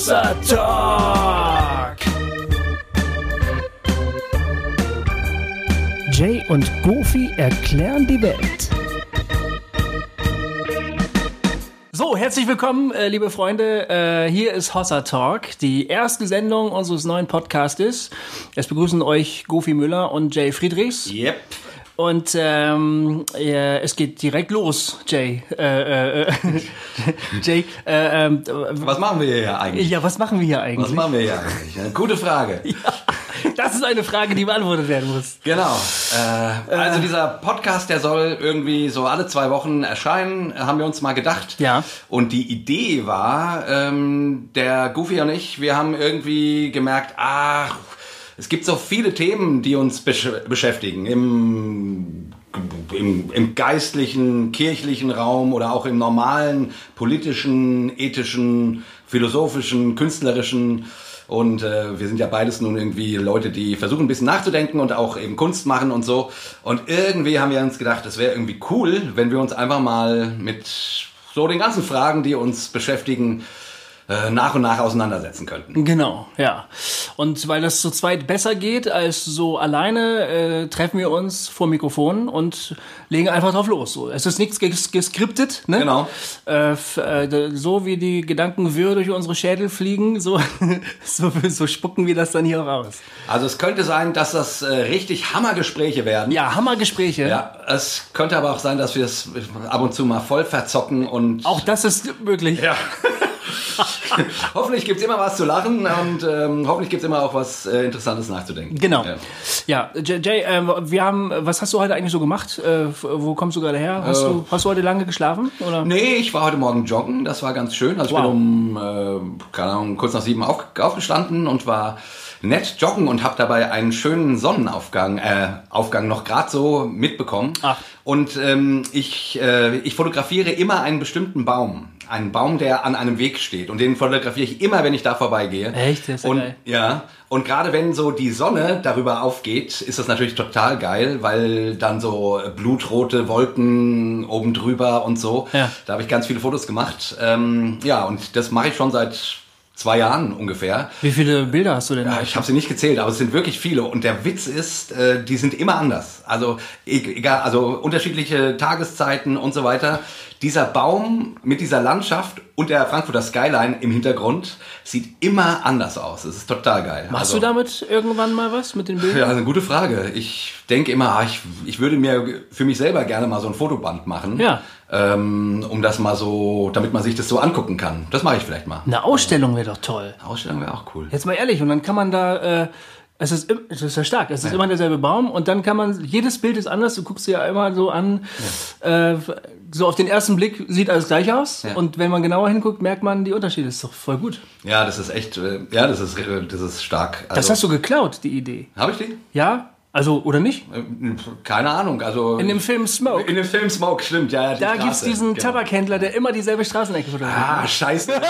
Hossa Talk. Jay und Goofy erklären die Welt. So, herzlich willkommen, äh, liebe Freunde. Äh, hier ist Hossa Talk, die erste Sendung unseres neuen Podcastes. Es begrüßen euch Goofy Müller und Jay Friedrichs. Yep. Und ähm, ja, es geht direkt los, Jay. Äh, äh, Jay, äh, ähm, Was machen wir hier eigentlich? ja, was machen wir hier Was eigentlich? machen wir hier eigentlich? Gute Frage. Das ist eine Frage, die beantwortet werden muss. Genau. Äh, also dieser Podcast, der soll irgendwie so alle zwei Wochen erscheinen, haben wir uns mal gedacht. Ja. Und die Idee war, ähm, der Goofy und ich, wir haben irgendwie gemerkt, ach, es gibt so viele Themen, die uns besch beschäftigen im, im, im geistlichen, kirchlichen Raum oder auch im normalen politischen, ethischen, philosophischen, künstlerischen. Und äh, wir sind ja beides nun irgendwie Leute, die versuchen ein bisschen nachzudenken und auch eben Kunst machen und so. Und irgendwie haben wir uns gedacht, es wäre irgendwie cool, wenn wir uns einfach mal mit so den ganzen Fragen, die uns beschäftigen, äh, nach und nach auseinandersetzen könnten. Genau, ja. Und weil das zu zweit besser geht als so alleine, äh, treffen wir uns vor Mikrofon und legen einfach drauf los. So, es ist nichts ges geskriptet, ne? Genau. Äh, äh, so wie die Gedanken wirr durch unsere Schädel fliegen, so, so, so spucken wir das dann hier auch aus. Also es könnte sein, dass das äh, richtig Hammergespräche werden. Ja, Hammergespräche. Ja, es könnte aber auch sein, dass wir es ab und zu mal voll verzocken und Auch das ist möglich. Ja. hoffentlich gibt's immer was zu lachen und ähm, hoffentlich gibt's immer auch was äh, Interessantes nachzudenken. Genau. Ja. Ja, Jay, ähm, wir haben, was hast du heute eigentlich so gemacht? Äh, wo kommst du gerade her? Hast, du, hast du heute lange geschlafen? Oder? Nee, ich war heute Morgen joggen, das war ganz schön. Also ich Wow. bin um, äh, keine Ahnung, kurz nach sieben auf, aufgestanden und war nett joggen und habe dabei einen schönen Sonnenaufgang äh, Aufgang noch gerade so mitbekommen. Ach. Und ähm, ich, äh, ich fotografiere immer einen bestimmten Baum. Einen Baum, der an einem Weg steht. Und den fotografiere ich immer, wenn ich da vorbeigehe. Echt? Das ist und, geil. Ja. Und gerade wenn so die Sonne darüber aufgeht, ist das natürlich total geil, weil dann so blutrote Wolken oben drüber und so. Ja. Da habe ich ganz viele Fotos gemacht. Ähm, ja, und das mache ich schon seit zwei Jahren ungefähr. Wie viele Bilder hast du denn? Ja, ich habe sie nicht gezählt, aber es sind wirklich viele. Und der Witz ist, äh, die sind immer anders. Also e- egal, also unterschiedliche Tageszeiten und so weiter. Dieser Baum mit dieser Landschaft und der Frankfurter Skyline im Hintergrund sieht immer anders aus. Das ist total geil. Machst also, du damit irgendwann mal was mit den Bildern? Ja, das ist eine gute Frage. Ich denke immer, ah, ich, ich würde mir für mich selber gerne mal so ein Fotoband machen. Ja. Ähm, um das mal so, damit man sich das so angucken kann. Das mache ich vielleicht mal. Eine Ausstellung wäre doch toll. Ausstellung wäre auch cool. Jetzt mal ehrlich, und dann kann man da, äh, es ist, es ist ja stark, es ist immer derselbe Baum und dann kann man, jedes Bild ist anders, du guckst dir ja immer so an, äh, so auf den ersten Blick sieht alles gleich aus Ja. und wenn man genauer hinguckt, merkt man die Unterschiede, ist doch voll gut. Ja, das ist echt, äh, ja, das ist, äh, das ist stark. Also, Das hast du geklaut, die Idee. Habe ich die? Ja? Also, oder nicht? Äh, Keine Ahnung. Also In dem Film Smoke. in dem Film Smoke stimmt, ja. ja Da Straße, gibt's diesen genau. Tabakhändler, der immer dieselbe Straßenecke fotografiert. Ah, scheiße.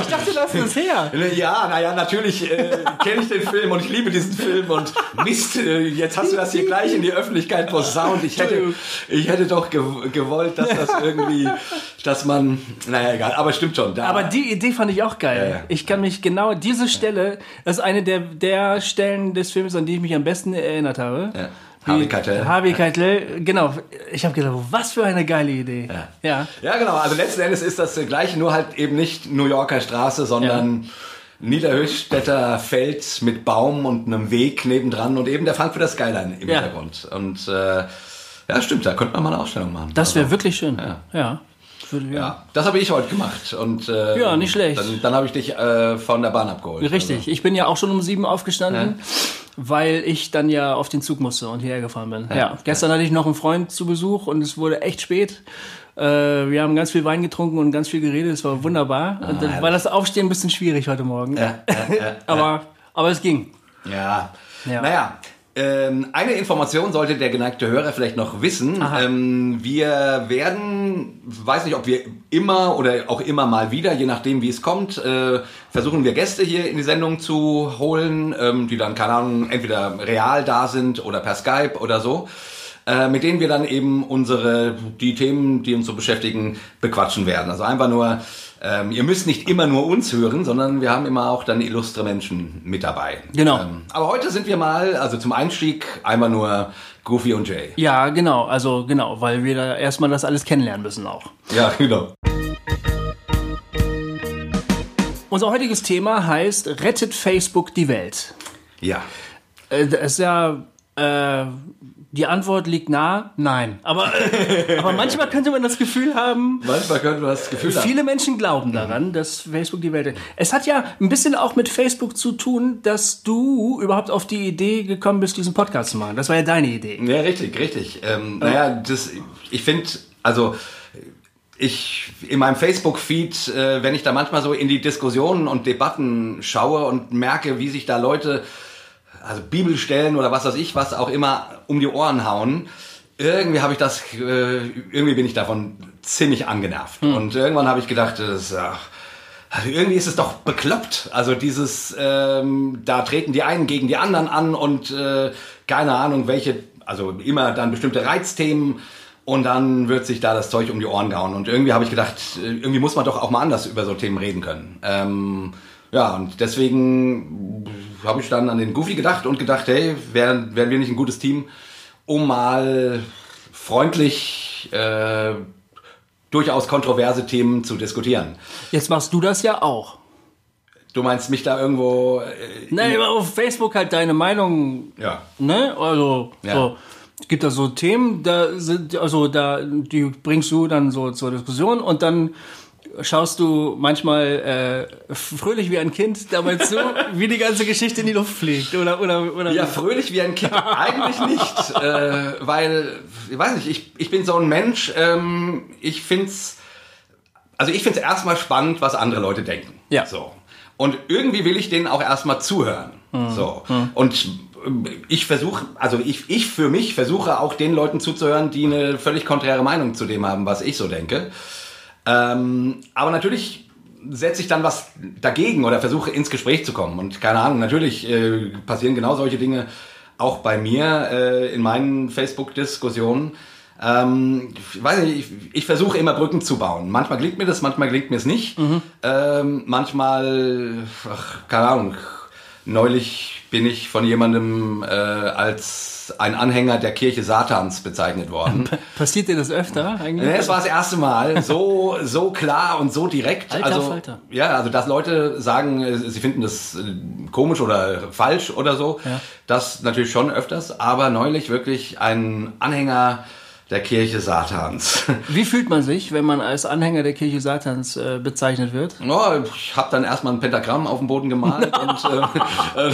Ich dachte, das ist her. Ja, naja, natürlich äh, kenne ich den Film und ich liebe diesen Film und Mist, äh, jetzt hast du das hier gleich in die Öffentlichkeit posaunt. Ich hätte, ich hätte doch ge gewollt, dass das irgendwie, dass man, naja, egal, aber stimmt schon. Da, Aber die Idee fand ich auch geil. Ja, ja. Ich kann mich genau, diese Stelle, das ist eine der, der Stellen des Films, an die ich mich am besten erinnert habe. Ja. Harvey Keitel. Harvey Keitel, genau. Ich habe gedacht, was für eine geile Idee. Ja. ja. Ja, genau. Also letzten Endes ist das gleiche, nur halt eben nicht New Yorker Straße, sondern Niederhöchstädter Feld mit Baum und einem Weg nebendran und eben der Frankfurter Skyline im Ja. Hintergrund. Und äh, ja, stimmt, da könnte man mal eine Ausstellung machen. Das wäre Also, wirklich schön. Ja. Ja. Würde, ja. Ja, das habe ich heute gemacht. Und, äh, Ja, nicht schlecht. Dann, dann habe ich dich äh, von der Bahn abgeholt. Richtig. Ich bin ja auch schon um sieben aufgestanden, weil ich dann ja auf den Zug musste und hierher gefahren bin. Ja. Gestern hatte ich noch einen Freund zu Besuch und es wurde echt spät. Äh, wir haben ganz viel Wein getrunken und ganz viel geredet. Es war wunderbar. und dann war das Aufstehen ein bisschen schwierig heute Morgen. Ja, ja, ja, aber, aber es ging. Ja. Ja. Naja. Ähm, eine Information sollte der geneigte Hörer vielleicht noch wissen. Ähm, wir werden, weiß nicht, ob wir immer oder auch immer mal wieder, je nachdem wie es kommt, äh, versuchen wir Gäste hier in die Sendung zu holen, ähm, die dann, keine Ahnung, entweder real da sind oder per Skype oder so. äh, mit denen wir dann eben unsere, die Themen, die uns so beschäftigen, bequatschen werden. Also einfach nur, ähm, ihr müsst nicht immer nur uns hören, sondern wir haben immer auch dann illustre Menschen mit dabei. Genau. Ähm, aber heute sind wir mal, also zum Einstieg, einmal nur Goofy und Jay. Ja, genau, also genau, weil wir da erstmal das alles kennenlernen müssen auch. Ja, genau. Unser heutiges Thema heißt Rettet Facebook die Welt. Ja. Äh, das ist ja, äh, die Antwort liegt nah, nein. Aber, äh, aber manchmal könnte man das Gefühl haben, Manchmal könnte man das Gefühl haben. viele Menschen glauben daran, dass Facebook die Welt. Es hat ja ein bisschen auch mit Facebook zu tun, dass du überhaupt auf die Idee gekommen bist, diesen Podcast zu machen. Das war ja deine Idee. Ja, richtig, richtig. Ähm, naja, das, ich finde, also ich in meinem Facebook-Feed, äh, wenn ich da manchmal so in die Diskussionen und Debatten schaue und merke, wie sich da Leute, also Bibelstellen oder was weiß ich, was auch immer um die Ohren hauen, irgendwie habe ich das, äh, irgendwie bin ich davon ziemlich angenervt. Und irgendwann habe ich gedacht, das, ach, also irgendwie ist es doch bekloppt. Also dieses, ähm, da treten die einen gegen die anderen an und äh, keine Ahnung, welche, also immer dann bestimmte Reizthemen und dann wird sich da das Zeug um die Ohren gehauen. Und irgendwie habe ich gedacht, äh, irgendwie muss man doch auch mal anders über so Themen reden können. Ähm, ja, und deswegen habe ich dann an den Goofy gedacht und gedacht, hey, wären, wären wir nicht ein gutes Team, um mal freundlich äh, durchaus kontroverse Themen zu diskutieren. Jetzt machst du das ja auch. Du meinst mich da irgendwo. Äh, Nein, auf Facebook halt deine Meinung, ja. ne? Also, Ja. so. Es gibt da so Themen, da sind, also da, die bringst du dann so zur Diskussion und dann schaust du manchmal äh, fröhlich wie ein Kind dabei zu, wie die ganze Geschichte in die Luft fliegt. Oder, oder, oder Ja, fröhlich wie ein Kind eigentlich nicht, äh, weil, ich weiß nicht, ich, ich bin so ein Mensch, ähm, ich find's, also ich find's erstmal spannend, was andere Leute denken. Ja. So. Und irgendwie will ich denen auch erstmal zuhören. So. Und ich versuche, also ich, ich für mich versuche auch den Leuten zuzuhören, die eine völlig konträre Meinung zu dem haben, was ich so denke. Ähm, aber natürlich setze ich dann was dagegen oder versuche ins Gespräch zu kommen. Und keine Ahnung, natürlich äh, passieren genau solche Dinge auch bei mir äh, in meinen Facebook-Diskussionen. Ähm, ich weiß nicht, ich, ich versuche immer Brücken zu bauen. Manchmal gelingt mir das, manchmal gelingt mir es nicht. Ähm, manchmal, ach, keine Ahnung, neulich bin ich von jemandem äh, als ein Anhänger der Kirche Satans bezeichnet worden. Passiert dir das öfter eigentlich? Nee, es war das erste Mal so so klar und so direkt. Alter also Falter. ja, also dass Leute sagen, äh, sie finden das äh, komisch oder falsch oder so, Ja. das natürlich schon öfters. Aber neulich wirklich ein Anhänger der Kirche Satans. Wie fühlt man sich, wenn man als Anhänger der Kirche Satans äh, bezeichnet wird? Ja, ich habe dann erstmal ein Pentagramm auf dem Boden gemalt und, äh, äh,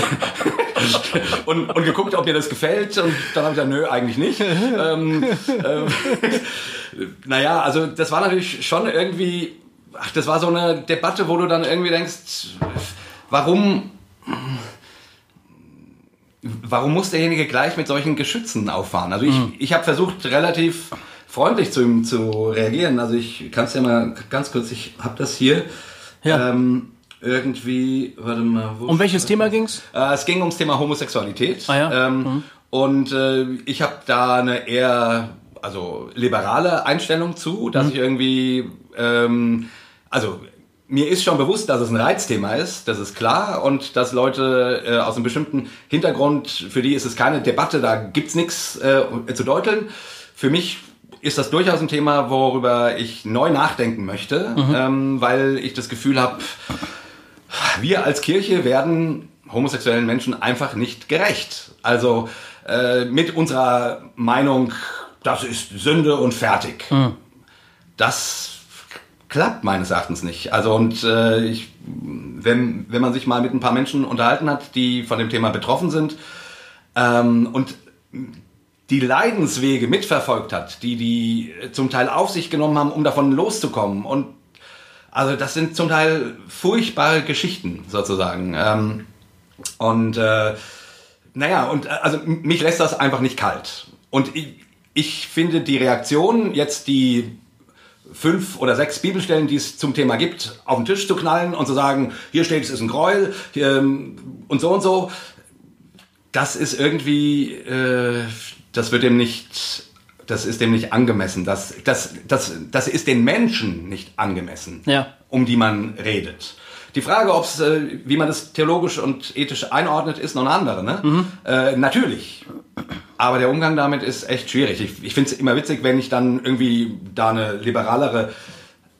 und, und geguckt, ob mir das gefällt. Und dann habe ich gesagt, nö, eigentlich nicht. ähm, ähm, naja, also das war natürlich schon irgendwie, ach, das war so eine Debatte, wo du dann irgendwie denkst, warum, warum muss derjenige gleich mit solchen Geschützen auffahren? Also ich, ich habe versucht, relativ freundlich zu ihm zu reagieren. Also ich kann es ja mal ganz kurz, ich habe das hier. Ja. Ähm, irgendwie, warte mal. Wo Um welches Thema ging's? äh, es ging ums Thema Homosexualität. Ah ja? ähm, Und äh, ich habe da eine eher also liberale Einstellung zu, dass Mhm. ich irgendwie, ähm, also mir ist schon bewusst, dass es ein Reizthema ist, das ist klar, und dass Leute äh, aus einem bestimmten Hintergrund, für die ist es keine Debatte, da gibt's nichts äh, zu deuteln. Für mich ist das durchaus ein Thema, worüber ich neu nachdenken möchte, ähm, weil ich das Gefühl habe, wir als Kirche werden homosexuellen Menschen einfach nicht gerecht. Also äh, mit unserer Meinung, das ist Sünde und fertig. Das klappt meines Erachtens nicht. Also und äh, ich, wenn, wenn man sich mal mit ein paar Menschen unterhalten hat, die von dem Thema betroffen sind ähm, und die Leidenswege mitverfolgt hat, die die zum Teil auf sich genommen haben, um davon loszukommen und also das sind zum Teil furchtbare Geschichten sozusagen. Ähm, und äh, naja, und äh, also mich lässt das einfach nicht kalt. Und ich, ich finde die Reaktion, jetzt die fünf oder sechs Bibelstellen, die es zum Thema gibt, auf den Tisch zu knallen und zu sagen, hier steht, es ist ein Gräuel hier, ähm, und so und so, das ist irgendwie, äh, das wird dem nicht das ist dem nicht angemessen. Das, das, das, das ist den Menschen nicht angemessen, Ja. um die man redet. Die Frage, ob's, äh, wie man das theologisch und ethisch einordnet, ist noch eine andere. Ne? Äh, natürlich. Aber der Umgang damit ist echt schwierig. Ich, ich finde es immer witzig, wenn ich dann irgendwie da eine liberalere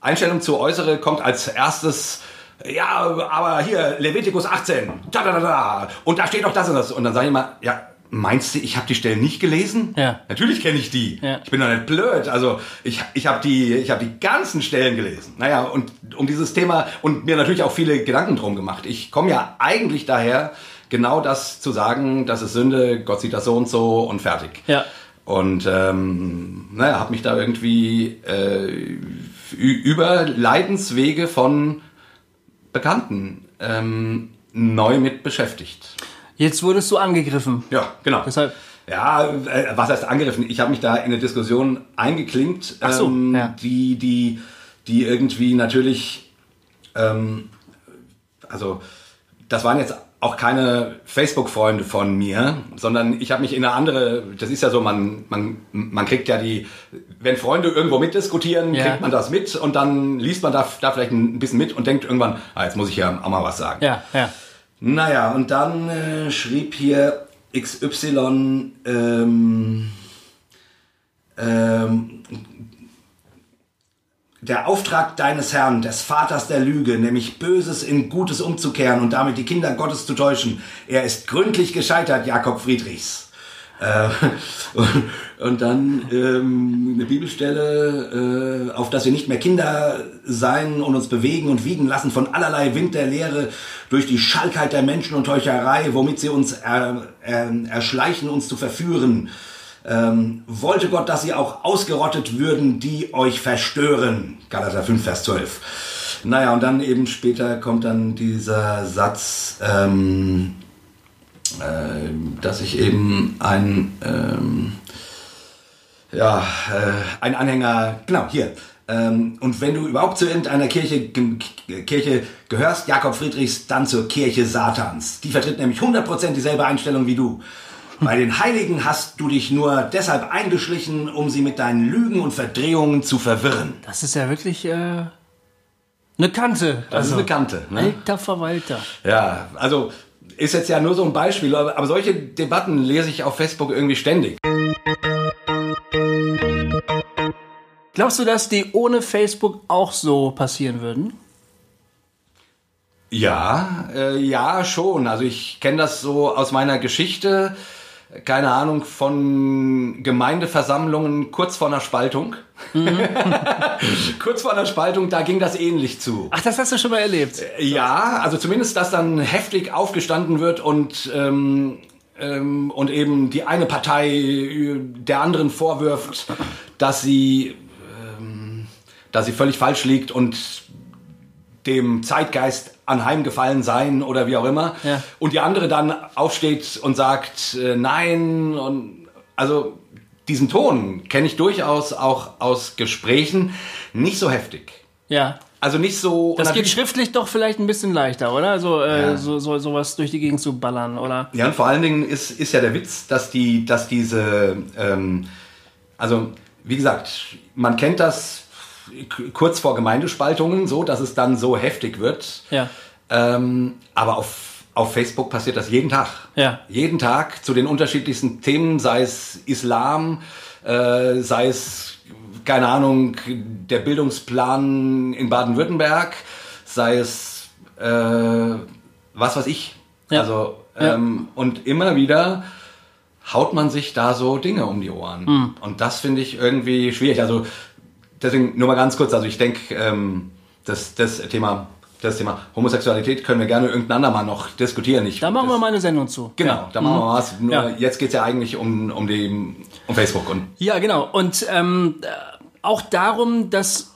Einstellung zu äußere, kommt als erstes, ja, aber hier, Levitikus 18, da, da, da, da, und da steht doch das und das. Und dann sage ich immer, ja, meinst du, ich habe die Stellen nicht gelesen? Ja. Natürlich kenne ich die. Ja. Ich bin doch nicht blöd. Also ich, ich habe die, ich hab die ganzen Stellen gelesen. Naja, und um dieses Thema und mir natürlich auch viele Gedanken drum gemacht. Ich komme ja eigentlich daher, genau das zu sagen, das ist Sünde, Gott sieht das so und so und fertig. Ja. Und ähm, naja, habe mich da irgendwie äh, über Leidenswege von Bekannten ähm, neu mit beschäftigt. Jetzt wurdest du angegriffen. Ja, genau. Deshalb- Ja, äh, was heißt angegriffen? Ich habe mich da in eine Diskussion eingeklinkt, Ach so, ähm, ja. die, die, die irgendwie natürlich, ähm, also das waren jetzt auch keine Facebook-Freunde von mir, sondern ich habe mich in eine andere, das ist ja so, man, man, man kriegt ja die, wenn Freunde irgendwo mitdiskutieren, Ja. kriegt man das mit und dann liest man da, da vielleicht ein bisschen mit und denkt irgendwann, ah, jetzt muss ich ja auch mal was sagen. Ja, ja. Naja, und dann äh, schrieb hier XY, ähm, ähm, der Auftrag deines Herrn, des Vaters der Lüge, nämlich Böses in Gutes umzukehren und damit die Kinder Gottes zu täuschen, er ist gründlich gescheitert, Jakob Friedrichs. Äh, und, dann ähm, eine Bibelstelle, äh, auf dass wir nicht mehr Kinder sein und uns bewegen und wiegen lassen von allerlei Wind der Lehre durch die Schalkheit der Menschen und Heuchelei, womit sie uns er, er, erschleichen, uns zu verführen. Ähm, wollte Gott, dass sie auch ausgerottet würden, die euch verstören. Galater 5, Vers 12. Naja, und dann eben später kommt dann dieser Satz, ähm, äh, dass ich eben ein, ähm, ja, äh, ein Anhänger, genau, hier. Ähm, und wenn du überhaupt zu irgendeiner Kirche, Kirche gehörst, Jakob Friedrichs, dann zur Kirche Satans. Die vertritt nämlich 100% dieselbe Einstellung wie du. Bei den Heiligen hast du dich nur deshalb eingeschlichen, um sie mit deinen Lügen und Verdrehungen zu verwirren. Das ist ja wirklich äh, eine Kante. Das ist eine Kante. Ne? Alter Verwalter. Ja, also ist jetzt ja nur so ein Beispiel, aber solche Debatten lese ich auf Facebook irgendwie ständig. Glaubst du, dass die ohne Facebook auch so passieren würden? Ja, äh, ja, schon. Also ich kenne das so aus meiner Geschichte, keine Ahnung, von Gemeindeversammlungen kurz vor einer Spaltung. kurz vor einer Spaltung, da ging das ähnlich zu. Ach, das hast du schon mal erlebt. Ja, also zumindest, dass dann heftig aufgestanden wird und, ähm, ähm, und eben die eine Partei äh, der anderen vorwirft, dass sie, dass sie völlig falsch liegt und dem Zeitgeist anheimgefallen sein oder wie auch immer. Ja. Und die andere dann aufsteht und sagt, äh, nein. Und also diesen Ton kenne ich durchaus auch aus Gesprächen. Nicht so heftig. Ja. Also nicht so. Das geht schriftlich doch vielleicht ein bisschen leichter, oder? So, äh, Ja. so, so sowas durch die Gegend zu ballern, oder? Ja, und vor allen Dingen ist, ist ja der Witz, dass die, dass diese, ähm, also wie gesagt, man kennt das kurz vor Gemeindespaltungen so, dass es dann so heftig wird. Ja. Ähm, aber auf, auf Facebook passiert das jeden Tag. Ja. Jeden Tag zu den unterschiedlichsten Themen, sei es Islam, äh, sei es, keine Ahnung, der Bildungsplan in Baden-Württemberg, sei es, äh, was weiß ich. Ja. Also, Ja. ähm, und immer wieder haut man sich da so Dinge um die Ohren. Hm. Und das finde ich irgendwie schwierig. Also, deswegen nur mal ganz kurz, also ich denke, ähm, das, das Thema, das Thema Homosexualität können wir gerne irgendein andermal noch diskutieren. Ich, Da machen wir das, mal eine Sendung zu. Genau, da machen wir mal was. Nur Ja. jetzt geht's ja eigentlich um, um, die, um Facebook. Und Ja, genau. Und ähm, äh, auch darum, dass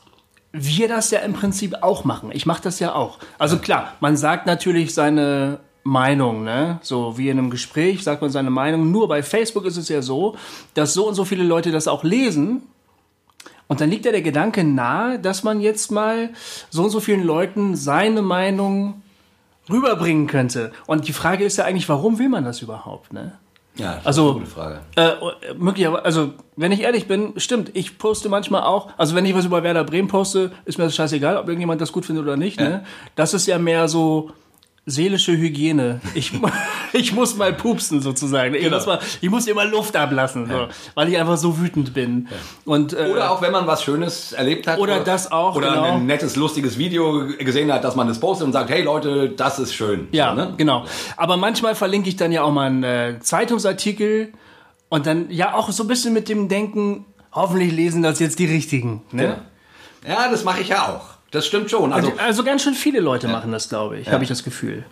wir das ja im Prinzip auch machen. Ich mache das ja auch. Also klar, man sagt natürlich seine Meinung, ne? So wie in einem Gespräch sagt man seine Meinung. Nur bei Facebook ist es ja so, dass so und so viele Leute das auch lesen. Und dann liegt ja der Gedanke nahe, dass man jetzt mal so und so vielen Leuten seine Meinung rüberbringen könnte. Und die Frage ist ja eigentlich, warum will man das überhaupt, ne? Ja, das Also- ist eine gute Frage. Äh, möglicherweise, also wenn ich ehrlich bin, stimmt, ich poste manchmal auch, also wenn ich was über Werder Bremen poste, ist mir das scheißegal, ob irgendjemand das gut findet oder nicht. Ne? Das ist ja mehr so seelische Hygiene. Ich, ich muss mal pupsen sozusagen. Ich, Genau. muss, mal, ich muss immer Luft ablassen, so, weil ich einfach so wütend bin. Und, äh, Oder auch wenn man was Schönes erlebt hat. Oder das auch, Oder genau. ein nettes, lustiges Video gesehen hat, dass man das postet und sagt, hey Leute, das ist schön. Ja, So, ne? genau. Aber manchmal verlinke ich dann ja auch mal einen äh, Zeitungsartikel und dann ja auch so ein bisschen mit dem Denken, hoffentlich lesen das jetzt die Richtigen. Ne? Ja. ja, das mache ich ja auch. Das stimmt schon. Also Also, also ganz schön viele Leute machen das, glaube ich, habe ich das Gefühl.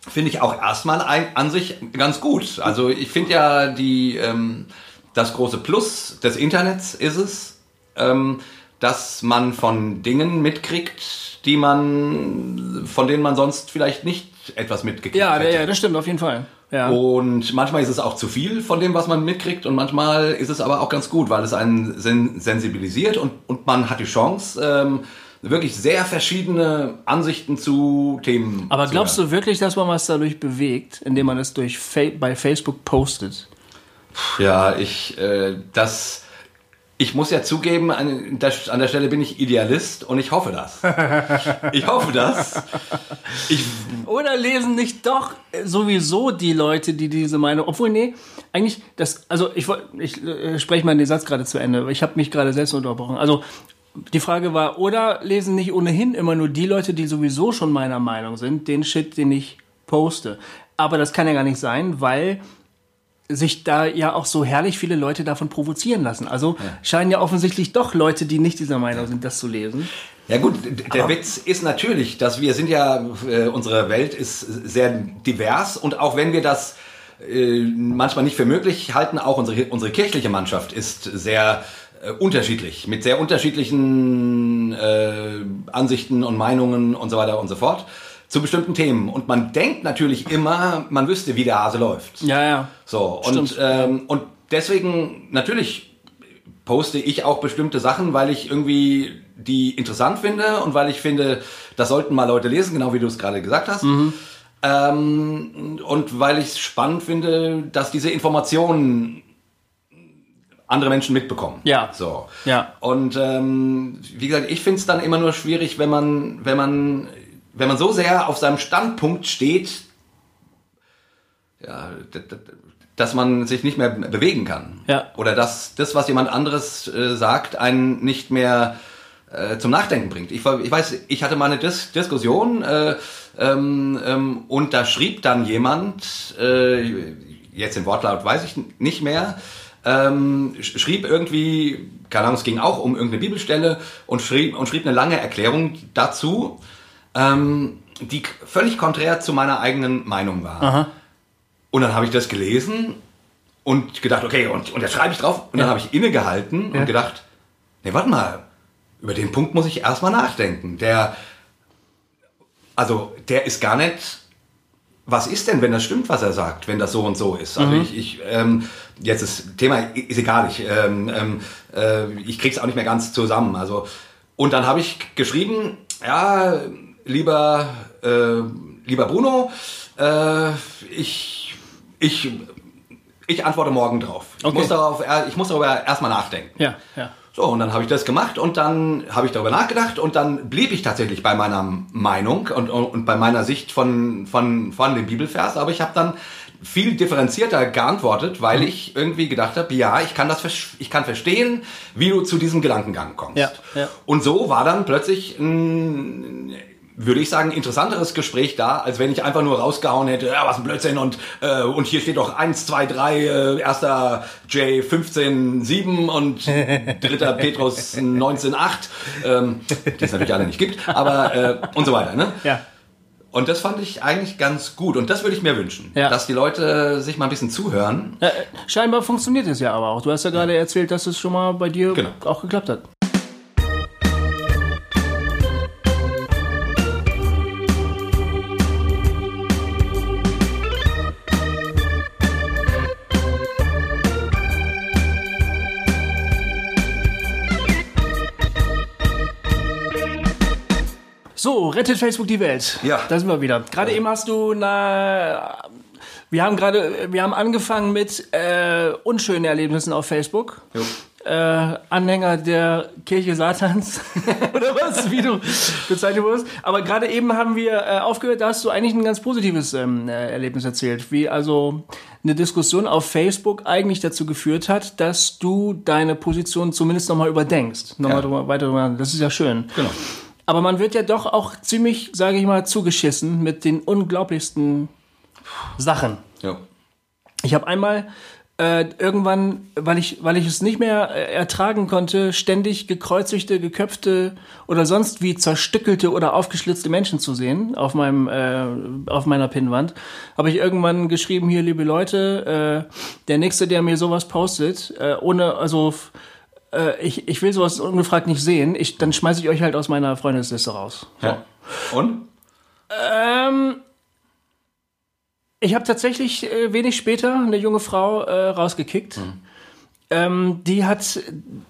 finde ich auch erstmal ein, an sich ganz gut. Also ich finde ja die ähm, das große Plus des Internets ist es, ähm, dass man von Dingen mitkriegt, die man von denen man sonst vielleicht nicht etwas mitgekriegt Ja, hätte. ja, ja, das stimmt auf jeden Fall. Ja. Und manchmal ist es auch zu viel von dem, was man mitkriegt. Und manchmal ist es aber auch ganz gut, weil es einen sen sensibilisiert und, und man hat die Chance, ähm, wirklich sehr verschiedene Ansichten zu Themen Aber glaubst du wirklich, dass man was dadurch bewegt, indem man es durch Fa bei Facebook postet? Ja, ich, äh, das, ich muss ja zugeben, an der, an der Stelle bin ich Idealist und ich hoffe das. Ich hoffe das. Ich, Oder lesen nicht doch sowieso die Leute, die diese Meinung, obwohl nee, eigentlich das, also ich wollte, ich äh, spreche mal den Satz gerade zu Ende, ich habe mich gerade selbst unterbrochen. Also die Frage war, oder lesen nicht ohnehin immer nur die Leute, die sowieso schon meiner Meinung sind, den Shit, den ich poste. Aber das kann ja gar nicht sein, weil sich da ja auch so herrlich viele Leute davon provozieren lassen. Also scheinen ja offensichtlich doch Leute, die nicht dieser Meinung sind, das zu lesen. ja gut, der Witz ist natürlich, dass wir sind ja, äh, unsere Welt ist sehr divers und auch wenn wir das äh, manchmal nicht für möglich halten, auch unsere, unsere kirchliche Mannschaft ist sehr äh, unterschiedlich, mit sehr unterschiedlichen äh, Ansichten und Meinungen und so weiter und so fort zu bestimmten Themen. Und man denkt natürlich immer, man wüsste, wie der Hase läuft. Ja, ja. So, und, ähm, und deswegen, natürlich poste ich auch bestimmte Sachen, weil ich irgendwie die interessant finde und weil ich finde, das sollten mal Leute lesen, genau wie du es gerade gesagt hast. Ähm, und weil ich es spannend finde, dass diese Informationen andere Menschen mitbekommen. Ja. So. Ja. Und ähm, wie gesagt, ich finde es dann immer nur schwierig, wenn man, wenn man, wenn man so sehr auf seinem Standpunkt steht, ja, dass man sich nicht mehr bewegen kann. Ja. Oder dass das, was jemand anderes äh, sagt, einen nicht mehr äh, zum Nachdenken bringt. Ich, ich weiß, ich hatte mal eine Dis Diskussion äh, ähm, ähm, und da schrieb dann jemand, äh, jetzt den Wortlaut weiß ich nicht mehr, ähm, sch- schrieb irgendwie, keine Ahnung, es ging auch um irgendeine Bibelstelle und schrieb, und schrieb eine lange Erklärung dazu, ähm, die völlig konträr zu meiner eigenen Meinung war. Und dann habe ich das gelesen und gedacht, okay, und, und jetzt schreibe ich drauf. Und dann habe ich innegehalten und gedacht, nee, warte mal, über den Punkt muss ich erstmal nachdenken. Der, also, der ist gar nicht, was ist denn, wenn das stimmt, was er sagt, wenn das so und so ist? Also ich, ich ähm, jetzt ist Thema ist egal, ich, ähm, ähm, äh, ich krieg's auch nicht mehr ganz zusammen. Also und dann habe ich geschrieben, ja, lieber äh, lieber Bruno, äh, ich ich ich antworte morgen drauf. Ich, Okay. muss darauf, ich muss darüber erstmal nachdenken. Ja, ja. So, und dann habe ich das gemacht und dann habe ich darüber nachgedacht und dann blieb ich tatsächlich bei meiner Meinung und, und, und bei meiner Sicht von, von, von dem Bibelvers, aber ich habe dann viel differenzierter geantwortet, weil ich irgendwie gedacht habe, ja, ich kann das ich kann verstehen, wie du zu diesem Gedankengang kommst. Ja, ja. Und so war dann plötzlich ein, würde ich sagen, interessanteres Gespräch da, als wenn ich einfach nur rausgehauen hätte, ja, was ein Blödsinn und, äh, und hier steht doch 1, 2, 3, äh, erster J 15, 7 und dritter Petrus 19, 8, ähm, die es natürlich alle nicht gibt, aber äh, und so weiter. Ne? Ja. Und das fand ich eigentlich ganz gut und das würde ich mir wünschen, Ja. dass die Leute sich mal ein bisschen zuhören. Äh, scheinbar funktioniert es ja aber auch. Du hast ja gerade erzählt, dass es schon mal bei dir Genau. auch geklappt hat. So, rettet Facebook die Welt. Ja. Da sind wir wieder. Gerade eben hast du na, Wir haben gerade, wir haben angefangen mit äh, unschönen Erlebnissen auf Facebook. Jo. Äh, Anhänger der Kirche Satans oder was, wie du bezeichnet wurdest. Aber gerade eben haben wir äh, aufgehört, da hast du eigentlich ein ganz positives ähm, äh, Erlebnis erzählt, wie also eine Diskussion auf Facebook eigentlich dazu geführt hat, dass du deine Position zumindest nochmal überdenkst, nochmal Ja. drüber, weiter drüber. Das ist ja schön. Genau. Aber man wird ja doch auch ziemlich, sage ich mal, zugeschissen mit den unglaublichsten Sachen. Jo. Ich habe einmal äh, irgendwann, weil ich, weil ich es nicht mehr äh, ertragen konnte, ständig gekreuzigte, geköpfte oder sonst wie zerstückelte oder aufgeschlitzte Menschen zu sehen auf meinem, äh, auf meiner Pinnwand, habe ich irgendwann geschrieben hier, liebe Leute, äh, der nächste, der mir sowas postet, äh, ohne, also äh, ich, ich will sowas ungefragt nicht sehen, ich, dann schmeiße ich euch halt aus meiner Freundesliste raus. Ja. Und? Ähm, ich habe tatsächlich äh, wenig später eine junge Frau äh, rausgekickt. Ähm, die hat,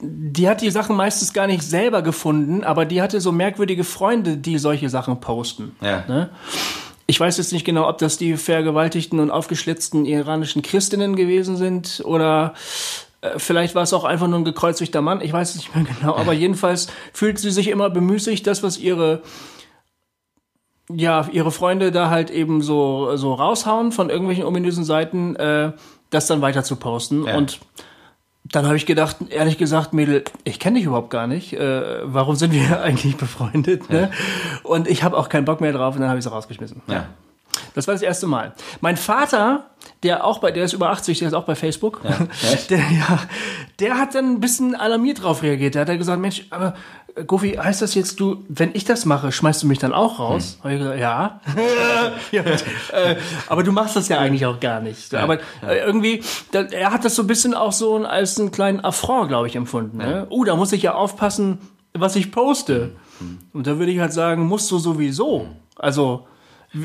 die hat die Sachen meistens gar nicht selber gefunden, aber die hatte so merkwürdige Freunde, die solche Sachen posten. Ja. Ne? Ich weiß jetzt nicht genau, ob das die vergewaltigten und aufgeschlitzten iranischen Christinnen gewesen sind oder vielleicht war es auch einfach nur ein gekreuzigter Mann. Ich weiß es nicht mehr genau, aber jedenfalls fühlt sie sich immer bemüßigt, das, was ihre ja, ihre Freunde da halt eben so, so raushauen von irgendwelchen ominösen Seiten, äh, das dann weiter zu posten. Ja. Und dann habe ich gedacht, ehrlich gesagt, Mädel, ich kenne dich überhaupt gar nicht. Äh, warum sind wir eigentlich befreundet? Ne? Und ich habe auch keinen Bock mehr drauf und dann habe ich sie rausgeschmissen. Ja. Das war das erste Mal. Mein Vater, der auch bei, der ist über 80, der ist auch bei Facebook. Echt? Der, ja, der hat dann ein bisschen alarmiert drauf reagiert. Der hat dann gesagt, Mensch, aber äh, Goofy, heißt das jetzt, du, wenn ich das mache, schmeißt du mich dann auch raus? Hab ich gesagt, ja. ja äh, aber du machst das ja eigentlich auch gar nicht. aber äh, irgendwie, da, er hat das so ein bisschen auch so als einen kleinen Affront, glaube ich, empfunden. Ne? Uh, da muss ich ja aufpassen, was ich poste. Und da würde ich halt sagen, musst du sowieso. Also,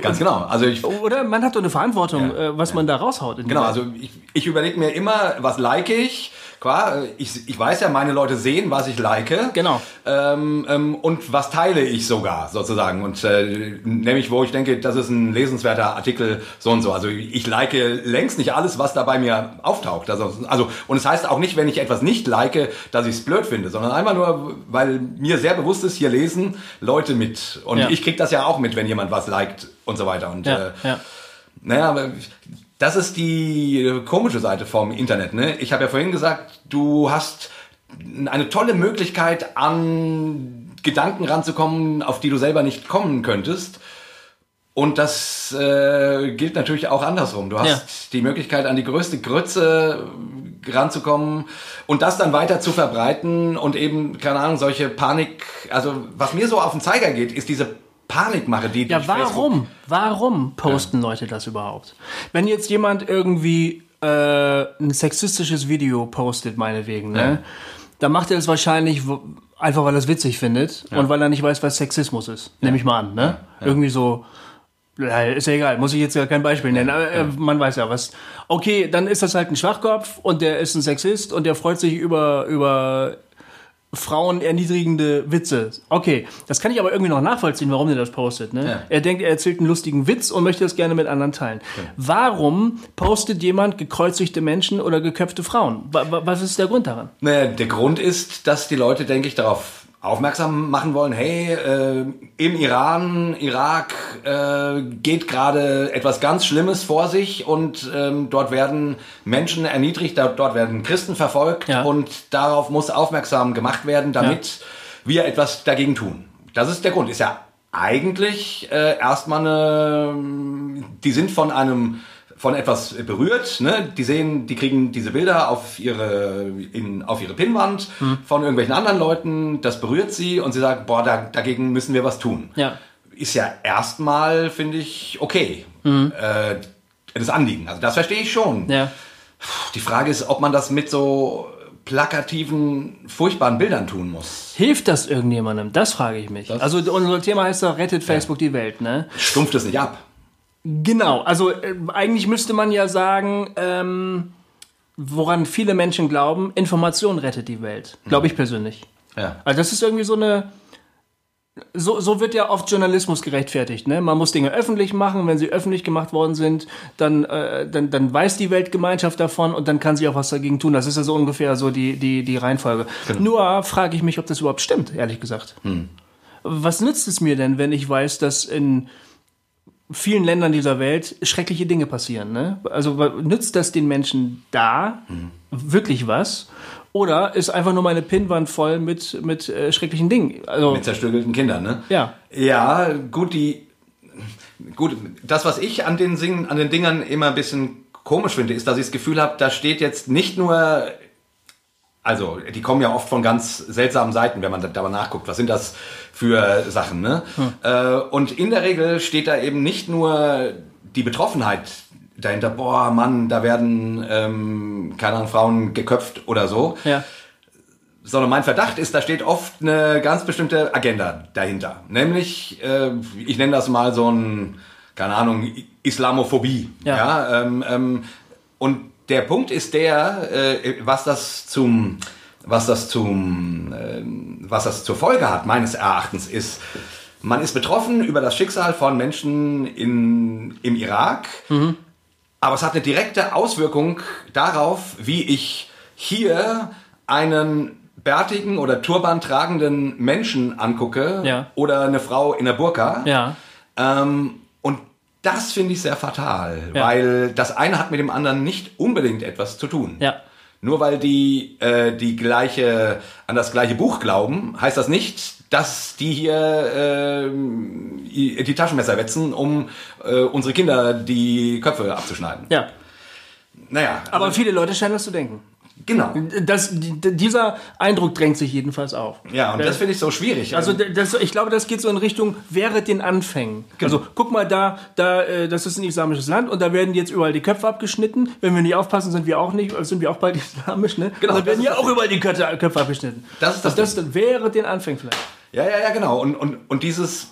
Ganz genau. Also ich, oder man hat doch eine Verantwortung, Ja, äh, was man da raushaut. Genau, also ich, ich überlege mir immer, was like ich. Klar, ich, ich weiß ja, meine Leute sehen, was ich like. Genau. Ähm, ähm, und was teile ich sogar, sozusagen. Und äh, nämlich, wo ich denke, das ist ein lesenswerter Artikel, so und so. Also ich like längst nicht alles, was da bei mir auftaucht. Also, also und es heißt auch nicht, wenn ich etwas nicht like, dass ich es blöd finde, sondern einfach nur, weil mir sehr bewusst ist, hier lesen Leute mit. Und Ja. ich krieg das ja auch mit, wenn jemand was liked und so weiter. Und ja, äh, ja. naja, aber das ist die komische Seite vom Internet. Ne? Ich habe ja vorhin gesagt, du hast eine tolle Möglichkeit, an Gedanken ranzukommen, auf die du selber nicht kommen könntest. Und das äh, gilt natürlich auch andersrum. Du hast Ja. die Möglichkeit, an die größte Grütze ranzukommen und das dann weiter zu verbreiten und eben, keine Ahnung, solche Panik, also was mir so auf den Zeiger geht, ist diese Panikmache, die Ja, durch Facebook- warum? Warum posten Leute das überhaupt? Wenn jetzt jemand irgendwie äh, ein sexistisches Video postet, meinetwegen, ne? Dann macht er es wahrscheinlich einfach, weil er es witzig findet und weil er nicht weiß, was Sexismus ist. Nehme ich mal an, ne? Irgendwie so. Ja, ist ja egal, muss ich jetzt ja kein Beispiel nennen, aber äh, man weiß ja was. Okay, dann ist das halt ein Schwachkopf und der ist ein Sexist und der freut sich über, über Frauen erniedrigende Witze. Okay, das kann ich aber irgendwie noch nachvollziehen, warum der das postet. Ne? Ja. Er denkt, er erzählt einen lustigen Witz und möchte das gerne mit anderen teilen. Warum postet jemand gekreuzigte Menschen oder geköpfte Frauen? Wa- wa- Was ist der Grund daran? Naja, der Grund ist, dass die Leute, denke ich, darauf aufmerksam machen wollen, hey, äh, im Iran, Irak äh, geht gerade etwas ganz Schlimmes vor sich und ähm, dort werden Menschen erniedrigt, dort, dort werden Christen verfolgt Ja. und darauf muss aufmerksam gemacht werden, damit wir etwas dagegen tun. Das ist der Grund. Ist ja eigentlich äh, erstmal eine, die sind von einem von etwas berührt, ne? Die sehen, die kriegen diese Bilder auf ihre in, auf ihre Pinnwand von irgendwelchen anderen Leuten, das berührt sie und sie sagen, boah, da, dagegen müssen wir was tun. Ja. Ist ja erstmal, finde ich, okay. Äh, das Anliegen. Also das verstehe ich schon. Ja. Die Frage ist, ob man das mit so plakativen, furchtbaren Bildern tun muss. Hilft das irgendjemandem? Das frage ich mich. also unser Thema heißt doch, rettet Facebook die Welt, ne? Stumpft es nicht ab. Genau, also äh, eigentlich müsste man ja sagen, ähm, woran viele Menschen glauben, Information rettet die Welt. Glaube ich persönlich. Ja. Also das ist irgendwie so eine, so, so wird ja oft Journalismus gerechtfertigt. Ne? Man muss Dinge öffentlich machen. Wenn sie öffentlich gemacht worden sind, dann, äh, dann, dann weiß die Weltgemeinschaft davon und dann kann sie auch was dagegen tun. Das ist ja so ungefähr so die, die, die Reihenfolge. Genau. Nur frage ich mich, ob das überhaupt stimmt, ehrlich gesagt. Hm. Was nützt es mir denn, wenn ich weiß, dass in vielen Ländern dieser Welt schreckliche Dinge passieren? Ne? Also nützt das den Menschen da hm. wirklich was? Oder ist einfach nur meine Pinnwand voll mit, mit äh, schrecklichen Dingen. Also, mit zerstückelten Kindern, ne? Ja. Ja, gut, die. Gut, das, was ich an den, Singen, an den Dingern immer ein bisschen komisch finde, ist, dass ich das Gefühl habe, da steht jetzt nicht nur. Also, die kommen ja oft von ganz seltsamen Seiten, wenn man da mal nachguckt. Was sind das für Sachen, ne? Hm. Äh, und in der Regel steht da eben nicht nur die Betroffenheit dahinter, boah, Mann, da werden, ähm, keine Ahnung, Frauen geköpft oder so. Ja. Sondern mein Verdacht ist, da steht oft eine ganz bestimmte Agenda dahinter. Nämlich, äh, ich nenne das mal so ein, keine Ahnung, Islamophobie. Ja. ja ähm, ähm, und der Punkt ist der, äh, was das zum, was das zum, äh, was das zur Folge hat, meines Erachtens, ist, man ist betroffen über das Schicksal von Menschen in, im Irak. Mhm. Aber es hat eine direkte Auswirkung darauf, wie ich hier einen bärtigen oder turban tragenden Menschen angucke ja. oder eine Frau in der Burka. Ja. Ähm, das finde ich sehr fatal, ja. weil das eine hat mit dem anderen nicht unbedingt etwas zu tun. Ja. Nur weil die äh, die gleiche an das gleiche Buch glauben, heißt das nicht, dass die hier äh, die Taschenmesser wetzen, um äh, unsere Kinder die Köpfe abzuschneiden. Ja. Naja. Aber also, viele Leute scheinen das zu denken. Genau. Das, dieser Eindruck drängt sich jedenfalls auf. Ja, und das, das finde ich so schwierig. Also das, ich glaube, das geht so in Richtung während den Anfängen. Genau. Also guck mal da, da, äh, das ist ein islamisches Land und da werden jetzt überall die Köpfe abgeschnitten. Wenn wir nicht aufpassen, sind wir auch nicht, sind wir auch bald islamisch, ne? Genau. Da werden ja auch überall die Köpfe, Köpfe abgeschnitten. Das ist das. Also das wäre den Anfängen vielleicht. Ja, ja, ja, genau. Und, und, und dieses,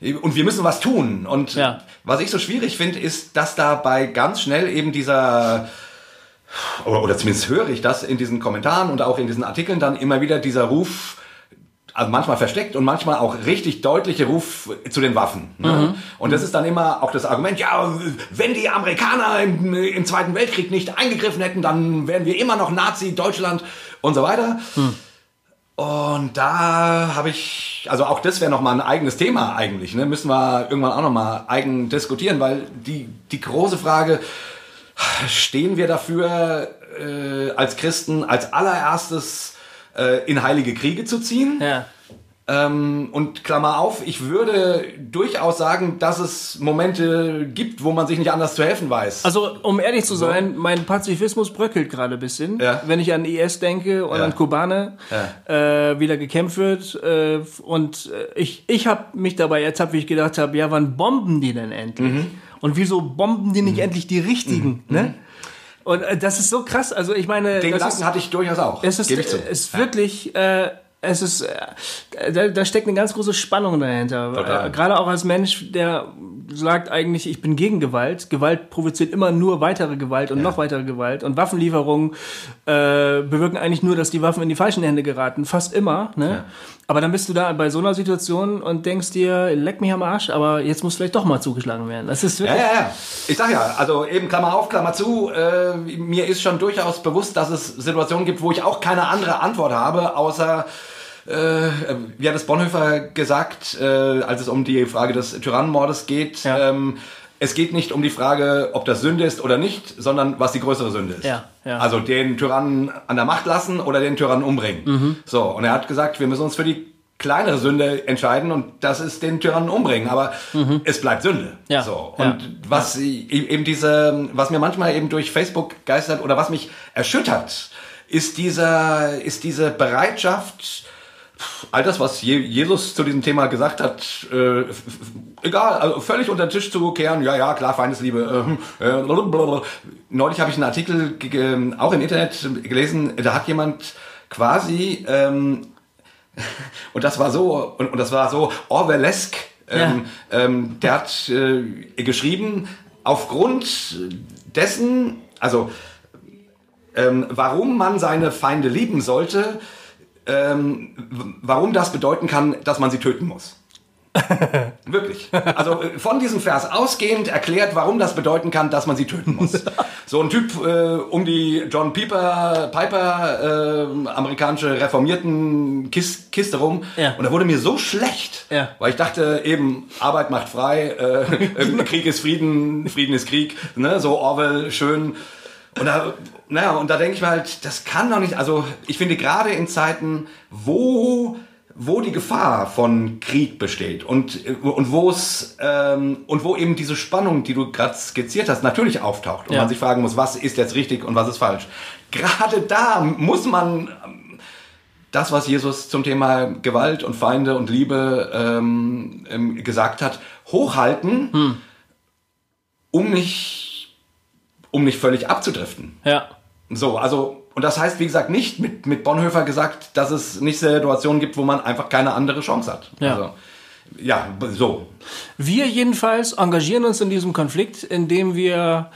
und wir müssen was tun. Und ja. was ich so schwierig finde, ist, dass dabei ganz schnell eben dieser, oder, zumindest höre ich das in diesen Kommentaren und auch in diesen Artikeln dann immer wieder dieser Ruf, also manchmal versteckt und manchmal auch richtig deutliche Ruf zu den Waffen. Ne? Mhm. Und das ist dann immer auch das Argument, ja, wenn die Amerikaner im, im Zweiten Weltkrieg nicht eingegriffen hätten, dann wären wir immer noch Nazi, Deutschland und so weiter. Mhm. Und da habe ich, also auch das wäre nochmal ein eigenes Thema eigentlich, ne? müssen wir irgendwann auch nochmal eigen diskutieren, weil die, die große Frage, stehen wir dafür äh, als Christen als allererstes äh, in heilige Kriege zu ziehen? Ja. Ähm, und Klammer auf, ich würde durchaus sagen, dass es Momente gibt, wo man sich nicht anders zu helfen weiß. Also, um ehrlich zu sein, so. mein Pazifismus bröckelt gerade ein bisschen. Ja. Wenn ich an IS denke und ja. an Kubaner, ja. äh, wieder gekämpft wird. Äh, und äh, ich, ich habe mich dabei ertappt, wie ich gedacht habe, ja, wann bomben die denn endlich? Mhm. Und wieso bomben die nicht mhm. endlich die richtigen? Mhm. Ne? Mhm. Und äh, das ist so krass. Also ich meine, den Gedanken hatte ich durchaus auch. Es ist, es ist wirklich äh, es ist, äh, da, da steckt eine ganz große Spannung dahinter. Äh, gerade auch als Mensch, der sagt eigentlich, ich bin gegen Gewalt. Gewalt provoziert immer nur weitere Gewalt und ja. noch weitere Gewalt. Und Waffenlieferungen äh, bewirken eigentlich nur, dass die Waffen in die falschen Hände geraten. Fast immer. Ne? Ja. Aber dann bist du da bei so einer Situation und denkst dir, leck mich am Arsch, aber jetzt muss vielleicht doch mal zugeschlagen werden. Das ist wirklich. Ja, ja, ja. Ich sag ja, also eben Klammer auf, Klammer zu. Äh, mir ist schon durchaus bewusst, dass es Situationen gibt, wo ich auch keine andere Antwort habe, außer äh, wie hat es Bonhoeffer gesagt, äh, als es um die Frage des Tyrannenmordes geht? Ja. Ähm, es geht nicht um die Frage, ob das Sünde ist oder nicht, sondern was die größere Sünde ist. Ja, ja. Also den Tyrannen an der Macht lassen oder den Tyrannen umbringen. Mhm. So, und er hat gesagt, wir müssen uns für die kleinere Sünde entscheiden und das ist den Tyrannen umbringen, aber mhm. es bleibt Sünde. Ja. So und ja. was e-, eben diese, was mir manchmal eben durch Facebook geistert oder was mich erschüttert, ist dieser, ist diese Bereitschaft all das, was Jesus zu diesem Thema gesagt hat, äh, egal, also völlig unter den Tisch zu kehren, ja, ja, klar, Feindesliebe. Äh, äh, Neulich habe ich einen Artikel auch im Internet gelesen, da hat jemand quasi, ähm, und das war so, und, und das war so Orwellesk, ähm, ja. ähm, der hat äh, geschrieben, aufgrund dessen, also ähm, warum man seine Feinde lieben sollte, ähm, warum das bedeuten kann, dass man sie töten muss. Wirklich. Also äh, von diesem Vers ausgehend erklärt, warum das bedeuten kann, dass man sie töten muss. So ein Typ äh, um die John Piper, Piper, äh, amerikanische reformierten Kis Kiste rum. Ja. Und da wurde mir so schlecht, Ja. weil ich dachte eben, Arbeit macht frei, äh, Krieg ist Frieden, Frieden ist Krieg, ne? so Orwell, schön. Und da, naja, und da denke ich mir halt, das kann doch nicht, also ich finde gerade in Zeiten, wo, wo die Gefahr von Krieg besteht und, und wo es, ähm, und wo eben diese Spannung, die du gerade skizziert hast, natürlich auftaucht und Ja. man sich fragen muss, was ist jetzt richtig und was ist falsch. Gerade da muss man das, was Jesus zum Thema Gewalt und Feinde und Liebe ähm, ähm, gesagt hat, hochhalten, um nicht, um nicht völlig abzudriften. Ja. So, also, und das heißt, wie gesagt, nicht mit, mit Bonhoeffer gesagt, dass es nicht Situationen gibt, wo man einfach keine andere Chance hat. Ja. Also, ja, so. Wir jedenfalls engagieren uns in diesem Konflikt, indem wir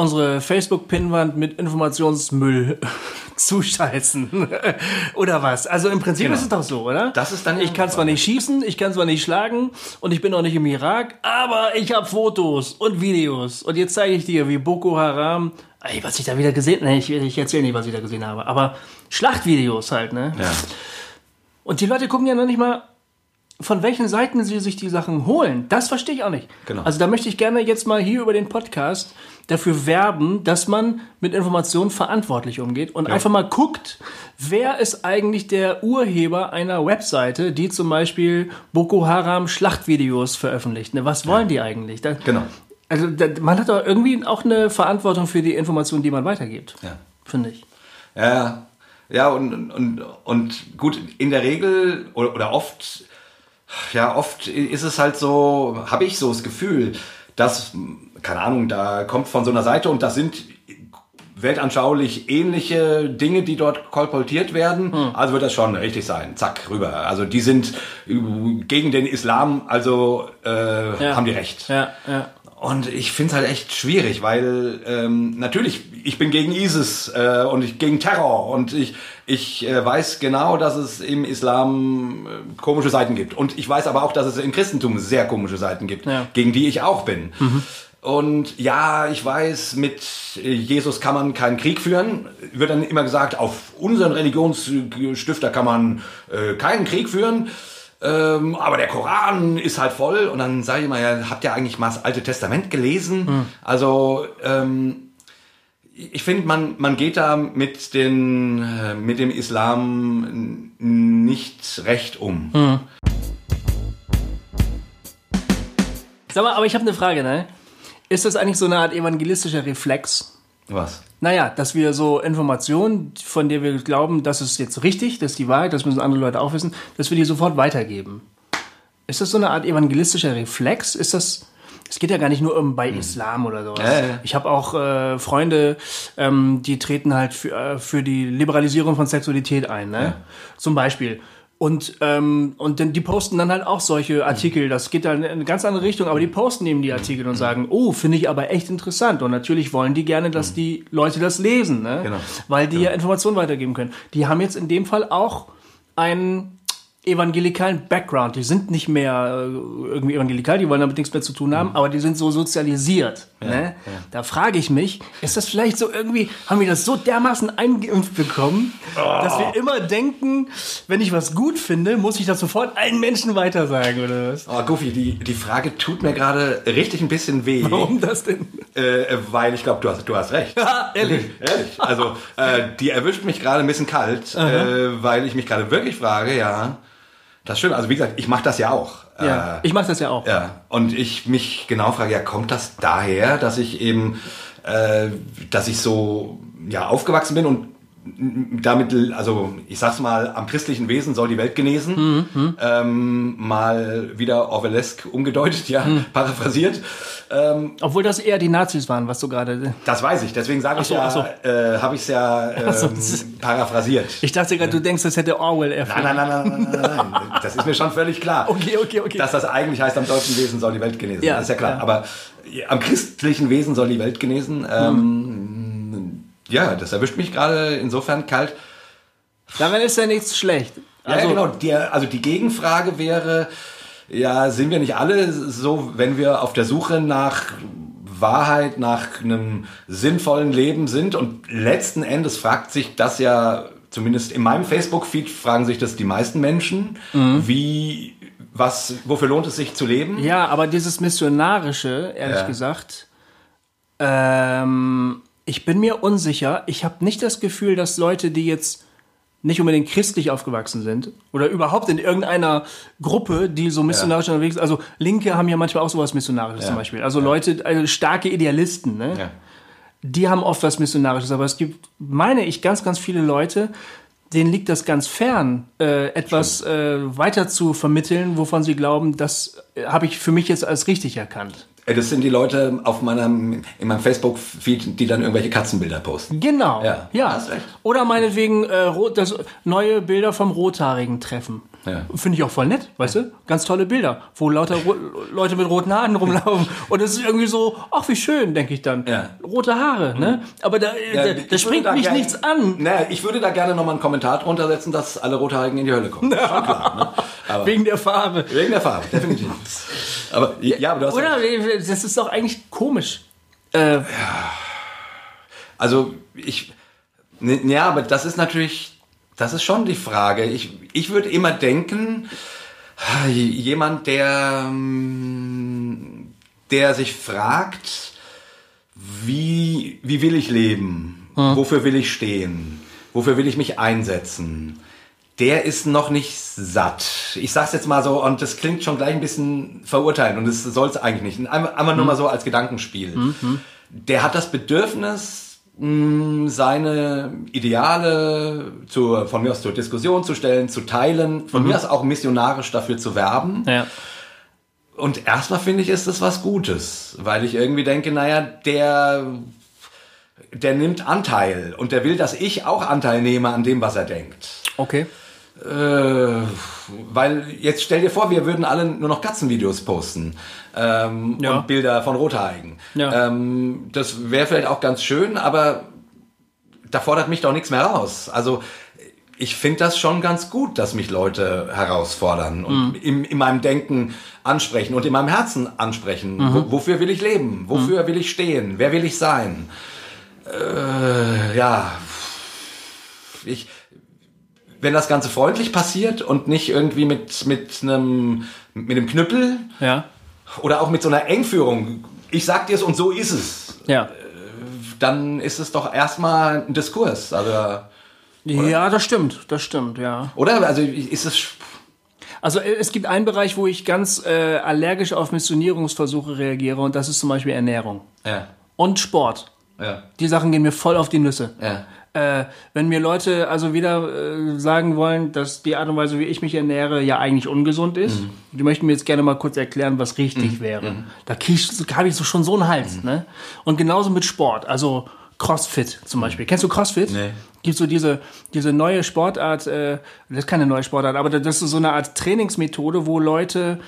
unsere Facebook-Pinnwand mit Informationsmüll zuscheißen. oder was? Also im Prinzip Genau. ist es doch so, oder? Das ist dann ich kann zwar nicht schießen, ich kann zwar nicht schlagen und ich bin auch nicht im Irak, aber ich habe Fotos und Videos. Und jetzt zeige ich dir, wie Boko Haram, ey, was ich da wieder gesehen, nee, ich, ich erzähle nicht, was ich da gesehen habe, aber Schlachtvideos halt, ne? Ja. Und die Leute gucken ja noch nicht mal, von welchen Seiten sie sich die Sachen holen. Das verstehe ich auch nicht. Genau. Also da möchte ich gerne jetzt mal hier über den Podcast dafür werben, dass man mit Informationen verantwortlich umgeht und einfach mal guckt, wer ist eigentlich der Urheber einer Webseite, die zum Beispiel Boko Haram Schlachtvideos veröffentlicht. Ne? Was wollen die eigentlich? Da, Genau. Also da, man hat doch irgendwie auch eine Verantwortung für die Informationen, die man weitergibt. Ja. Finde ich. Ja, ja und, und, und gut, in der Regel oder, oder oft, ja, oft ist es halt so, habe ich so das Gefühl, dass, keine Ahnung, da kommt von so einer Seite und das sind weltanschaulich ähnliche Dinge, die dort kolportiert werden. Also wird das schon richtig sein. Zack, rüber. Also die sind gegen den Islam, also äh, Ja. haben die recht. Ja, ja. Und ich finde es halt echt schwierig, weil ähm, natürlich, ich bin gegen ISIS äh, und ich gegen Terror und ich, ich äh, weiß genau, dass es im Islam äh, komische Seiten gibt. Und ich weiß aber auch, dass es im Christentum sehr komische Seiten gibt, Ja. gegen die ich auch bin. Und ja, ich weiß, mit Jesus kann man keinen Krieg führen. Wird dann immer gesagt, auf unseren Religionsstifter kann man äh, keinen Krieg führen. Ähm, aber der Koran ist halt voll. Und dann sage ich mal, ja, habt ihr eigentlich mal das Alte Testament gelesen? Also, ähm, ich finde, man, man geht da mit, den, äh, mit dem Islam nicht recht um. Sag mal, aber ich habe eine Frage, ne? Ist das eigentlich so eine Art evangelistischer Reflex? Was? Naja, dass wir so Informationen, von der wir glauben, das ist jetzt richtig, das ist die Wahrheit, das müssen andere Leute auch wissen, dass wir die sofort weitergeben. Ist das so eine Art evangelistischer Reflex? Ist das. Es geht ja gar nicht nur um bei Islam oder sowas. Ja, ja. Ich habe auch äh, Freunde, ähm, die treten halt für, äh, für die Liberalisierung von Sexualität ein, ne? Zum Beispiel. Und, ähm, und dann, die posten dann halt auch solche Artikel. Das geht dann in eine ganz andere Richtung, aber die posten eben die Artikel und sagen, oh, finde ich aber echt interessant. Und natürlich wollen die gerne, dass die Leute das lesen, ne? Genau. weil die ja Informationen weitergeben können. Die haben jetzt in dem Fall auch einen evangelikalen Background. Die sind nicht mehr äh, irgendwie evangelikal, die wollen damit nichts mehr zu tun haben, aber die sind so sozialisiert. ne? Da frage ich mich, ist das vielleicht so irgendwie, haben wir das so dermaßen eingeimpft bekommen, dass wir immer denken, wenn ich was gut finde, muss ich das sofort allen Menschen weitersagen, oder was? Oh, Goofy, die, die Frage tut mir gerade richtig ein bisschen weh. Warum das denn? Äh, weil ich glaube, du hast, du hast recht. Ehrlich. Ehrlich. Also, äh, die erwischt mich gerade ein bisschen kalt, äh, weil ich mich gerade wirklich frage, ja, das stimmt. Also, wie gesagt, ich mache das ja auch. Ja, Äh, ich mache das ja auch. ja, und ich mich genau frage, ja, kommt das daher, dass ich eben, äh, dass ich so ja aufgewachsen bin und damit, also ich sag's mal, am christlichen Wesen soll die Welt genesen, Mhm, ähm, mal wieder Orwellesk umgedeutet, ja, Mhm. paraphrasiert. Ähm, Obwohl das eher die Nazis waren, was du gerade... das weiß ich, deswegen sage ich so, ja, so. äh, habe ich es ja ähm, so, paraphrasiert. Ich dachte gerade, du denkst, das hätte Orwell erfunden. Nein, nein, nein, nein, nein, nein. Das ist mir schon völlig klar. Okay, okay, okay. Dass das eigentlich heißt, am deutschen Wesen soll die Welt genesen. Ja, das ist ja klar. ja. Aber am christlichen Wesen soll die Welt genesen. Ähm, ja, das erwischt mich gerade insofern kalt. Daran ist ja nichts schlecht. Also, ja, genau. Die, also die Gegenfrage wäre, ja, sind wir nicht alle so, wenn wir auf der Suche nach Wahrheit, nach einem sinnvollen Leben sind? Und letzten Endes fragt sich das ja, zumindest in meinem Facebook-Feed fragen sich das die meisten Menschen, mhm. wie, was, wofür lohnt es sich zu leben? Ja, aber dieses Missionarische, ehrlich ja. gesagt, ähm, ich bin mir unsicher. Ich habe nicht das Gefühl, dass Leute, die jetzt nicht unbedingt christlich aufgewachsen sind oder überhaupt in irgendeiner Gruppe, die so missionarisch ja. unterwegs sind. Also Linke haben ja manchmal auch sowas Missionarisches ja. zum Beispiel. Also. Leute, also starke Idealisten, ne? Ja. Die haben oft was Missionarisches, aber es gibt, meine ich, ganz, ganz viele Leute, denen liegt das ganz fern, äh, etwas äh, weiter zu vermitteln, wovon sie glauben, das äh, habe ich für mich jetzt als richtig erkannt. Äh, das sind die Leute auf meinem, in meinem Facebook-Feed, die dann irgendwelche Katzenbilder posten. Genau. Ja. ja. Oder meinetwegen äh, das neue Bilder vom rothaarigen Treffen. Ja. Finde ich auch voll nett, weißt du? Ganz tolle Bilder, wo lauter Leute mit roten Haaren rumlaufen. Und es ist irgendwie so, ach, wie schön, denke ich dann. Ja. Rote Haare, ne? Aber da, ja, da, da springt da mich gerne, nichts an. Naja, ich würde da gerne nochmal einen Kommentar drunter setzen, dass alle Rothaarigen in die Hölle kommen. Ja. Klar, ne? Aber wegen der Farbe. Wegen der Farbe, definitiv. aber, ja, aber du hast Oder, das ist doch eigentlich komisch. Äh, ja. Also, ich, ne, ja, aber das ist natürlich, das ist schon die Frage. Ich, ich würde immer denken, jemand, der, ähm, der sich fragt, wie, wie will ich leben? Hm. Wofür will ich stehen? Wofür will ich mich einsetzen? Der ist noch nicht satt. Ich sag's jetzt mal so, und das klingt schon gleich ein bisschen verurteilt, und das soll es eigentlich nicht. Einfach, einfach hm. nur mal so als Gedankenspiel. Hm. Der hat das Bedürfnis, seine Ideale zur, von mir aus zur Diskussion zu stellen, zu teilen, von mhm. mir aus auch missionarisch dafür zu werben. Ja. Und erstmal finde ich, ist das was Gutes, weil ich irgendwie denke, naja, der, der nimmt Anteil und der will, dass ich auch Anteil nehme an dem, was er denkt. Okay. Äh, weil jetzt stell dir vor, wir würden alle nur noch Katzenvideos posten ähm, ja. und Bilder von Rothaarigen. Ja. Ähm, das wäre vielleicht auch ganz schön, aber da fordert mich doch nichts mehr raus. Also ich finde das schon ganz gut, dass mich Leute herausfordern und mhm. in, in, meinem Denken ansprechen und in meinem Herzen ansprechen. Mhm. Wo, wofür will ich leben? Wofür mhm. will ich stehen? Wer will ich sein? Äh, ja, ich, wenn das Ganze freundlich passiert und nicht irgendwie mit, mit einem, mit einem Knüppel ja. Oder auch mit so einer Engführung, ich sag dir es und so ist es. Ja. Äh, dann ist es doch erstmal ein Diskurs. Also? Ja, das stimmt, das stimmt, ja. Oder? Also ist es. Also äh, es gibt einen Bereich, wo ich ganz äh, allergisch auf Missionierungsversuche reagiere und das ist zum Beispiel Ernährung. Ja. Und Sport. Ja. Die Sachen gehen mir voll auf die Nüsse. Ja. Äh, wenn mir Leute also wieder äh, sagen wollen, dass die Art und Weise, wie ich mich ernähre, ja eigentlich ungesund ist, mhm. die möchten mir jetzt gerne mal kurz erklären, was richtig mhm. wäre. Mhm. Da habe ich so schon so einen Hals. Mhm. Ne? Und genauso mit Sport, also Crossfit zum Beispiel. Kennst du Crossfit? Nee. Gibt so diese, diese neue Sportart, äh, das ist keine neue Sportart, aber das ist so eine Art Trainingsmethode, wo Leute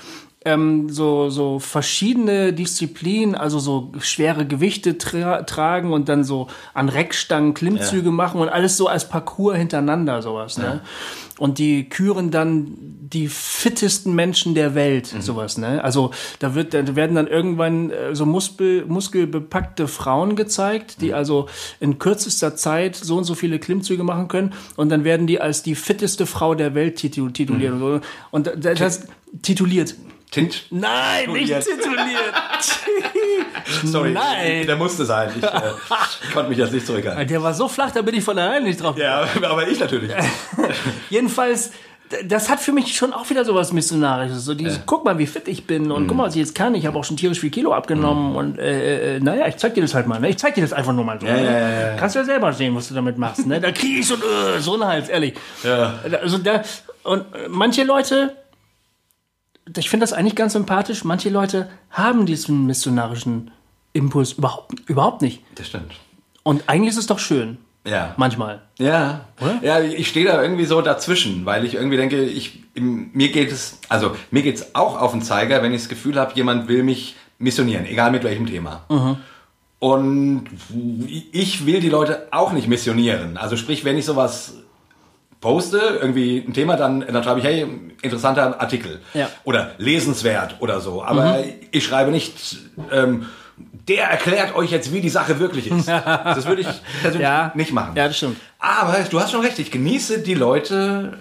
ähm, so, so verschiedene Disziplinen, also so schwere Gewichte tra tragen und dann so an Reckstangen Klimmzüge ja. machen und alles so als Parcours hintereinander sowas. Ne? Ja. Und die küren dann die fittesten Menschen der Welt, mhm. sowas. Ne? Also da, wird, da werden dann irgendwann äh, so Muskel, muskelbepackte Frauen gezeigt, die mhm. also in kürzester Zeit so und so viele Klimmzüge machen können und dann werden die als die fitteste Frau der Welt tituliert. Mhm. Und das, das tituliert. Tint? Nein, nicht tituliert. Sorry, Nein. der musste sein. Ich äh, konnte mich jetzt nicht zurückhalten. Der war so flach, da bin ich von alleine nicht drauf. Ja, aber ich natürlich. Jedenfalls, das hat für mich schon auch wieder so was Missionarisches. So dieses, ja. guck mal, wie fit ich bin und mm. guck mal, was ich jetzt kann. Ich habe auch schon tierisch viel Kilo abgenommen mm. und äh, äh, naja, ich zeig dir das halt mal. Ne? Ich zeig dir das einfach nur mal so. Ja, ne? ja, Kannst ja selber sehen, was du damit machst. Ne? Da kriege ich so, äh, so einen Hals, ehrlich. Ja. Also da, und manche Leute ich finde das eigentlich ganz sympathisch. Manche Leute haben diesen missionarischen Impuls überhaupt, überhaupt nicht. Das stimmt. Und eigentlich ist es doch schön. Ja. Manchmal. Ja. Oder? Ja, ich stehe da irgendwie so dazwischen, weil ich irgendwie denke, ich, mir geht es, also mir geht es auch auf den Zeiger, wenn ich das Gefühl habe, jemand will mich missionieren, egal mit welchem Thema. Mhm. Und ich will die Leute auch nicht missionieren. Also sprich, wenn ich sowas poste irgendwie ein Thema, dann, dann schreibe ich, hey, interessanter Artikel. Ja. Oder lesenswert oder so. Aber ich schreibe nicht, ähm, der erklärt euch jetzt, wie die Sache wirklich ist. Das würde ich persönlich Ja. nicht machen. Ja, das stimmt. Aber du hast schon recht, ich genieße die Leute,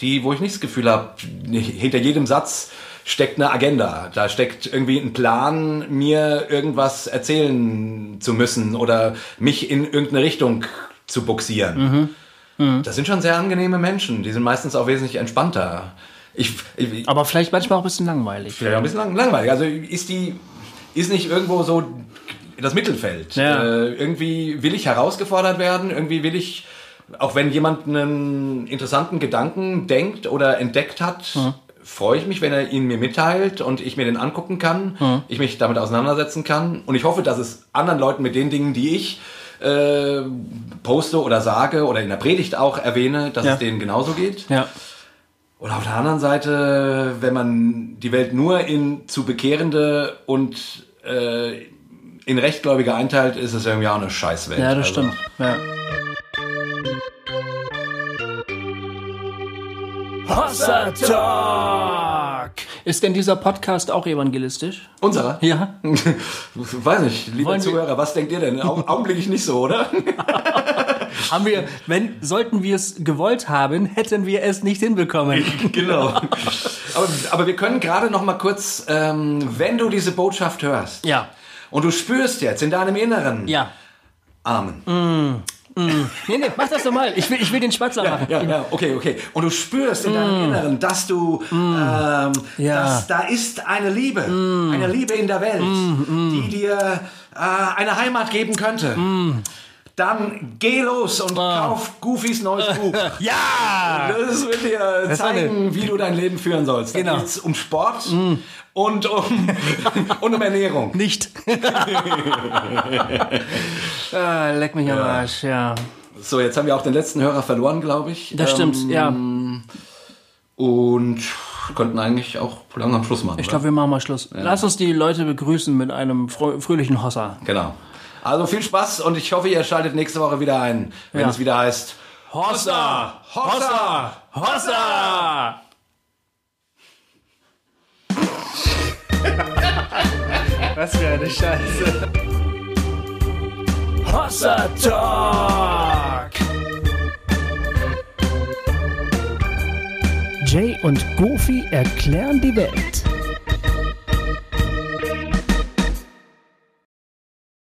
die, wo ich nicht das Gefühl habe, hinter jedem Satz steckt eine Agenda. Da steckt irgendwie ein Plan, mir irgendwas erzählen zu müssen oder mich in irgendeine Richtung zu buxieren. Das sind schon sehr angenehme Menschen. Die sind meistens auch wesentlich entspannter. Ich, ich, Aber vielleicht manchmal auch ein bisschen langweilig. Vielleicht auch ein bisschen lang, langweilig. Also ist die, ist nicht irgendwo so das Mittelfeld. Ja. Äh, irgendwie will ich herausgefordert werden, irgendwie will ich, auch wenn jemand einen interessanten Gedanken denkt oder entdeckt hat, freue ich mich, wenn er ihn mir mitteilt und ich mir den angucken kann, ich mich damit auseinandersetzen kann. Und ich hoffe, dass es anderen Leuten mit den Dingen, die ich äh, poste oder sage oder in der Predigt auch erwähne, dass Ja. es denen genauso geht. Ja. Und auf der anderen Seite, wenn man die Welt nur in zu Bekehrende und äh, in Rechtgläubige einteilt, ist es irgendwie auch eine Scheißwelt. Ja, das Also, stimmt. Ja. Hossa Talk! Ist denn dieser Podcast auch evangelistisch? Unserer? Ja. Weiß nicht, lieber Wollen wir- Zuhörer, was denkt ihr denn? Au augenblicklich nicht so, oder? Haben wir, wenn, sollten wir es gewollt haben, hätten wir es nicht hinbekommen. genau. Aber, aber wir können gerade noch mal kurz, ähm, wenn du diese Botschaft hörst Ja. und du spürst jetzt in deinem Inneren, Ja. Amen. Nee, nee, mach das doch mal. Ich will, ich will den Spatzler machen. Ja, ja, okay, okay. Und du spürst in deinem Inneren, dass du, ähm, Mm. Ja. Mm. dass da ist eine Liebe, eine Liebe in der Welt, die dir äh, eine Heimat geben könnte. Mm. Dann geh los und kauf Goofys neues Buch. Ja! Das wird dir zeigen, wie du dein Leben führen sollst. Da Genau. Mm. geht's um Sport und, um, und um Ernährung. Nicht. ah, leck mich am Arsch, ja. So, jetzt haben wir auch den letzten Hörer verloren, glaube ich. Das stimmt, Ähm, ja. Und könnten eigentlich auch lang am Schluss machen. Ich glaube, wir machen mal Schluss. Lass uns die Leute begrüßen mit einem frö fröhlichen Hossa. Genau. Also viel Spaß und ich hoffe, ihr schaltet nächste Woche wieder ein, wenn Ja. es wieder heißt Hossa! Hossa! Hossa! Was für eine Scheiße. Hossa Talk! Jay und Goofy erklären die Welt.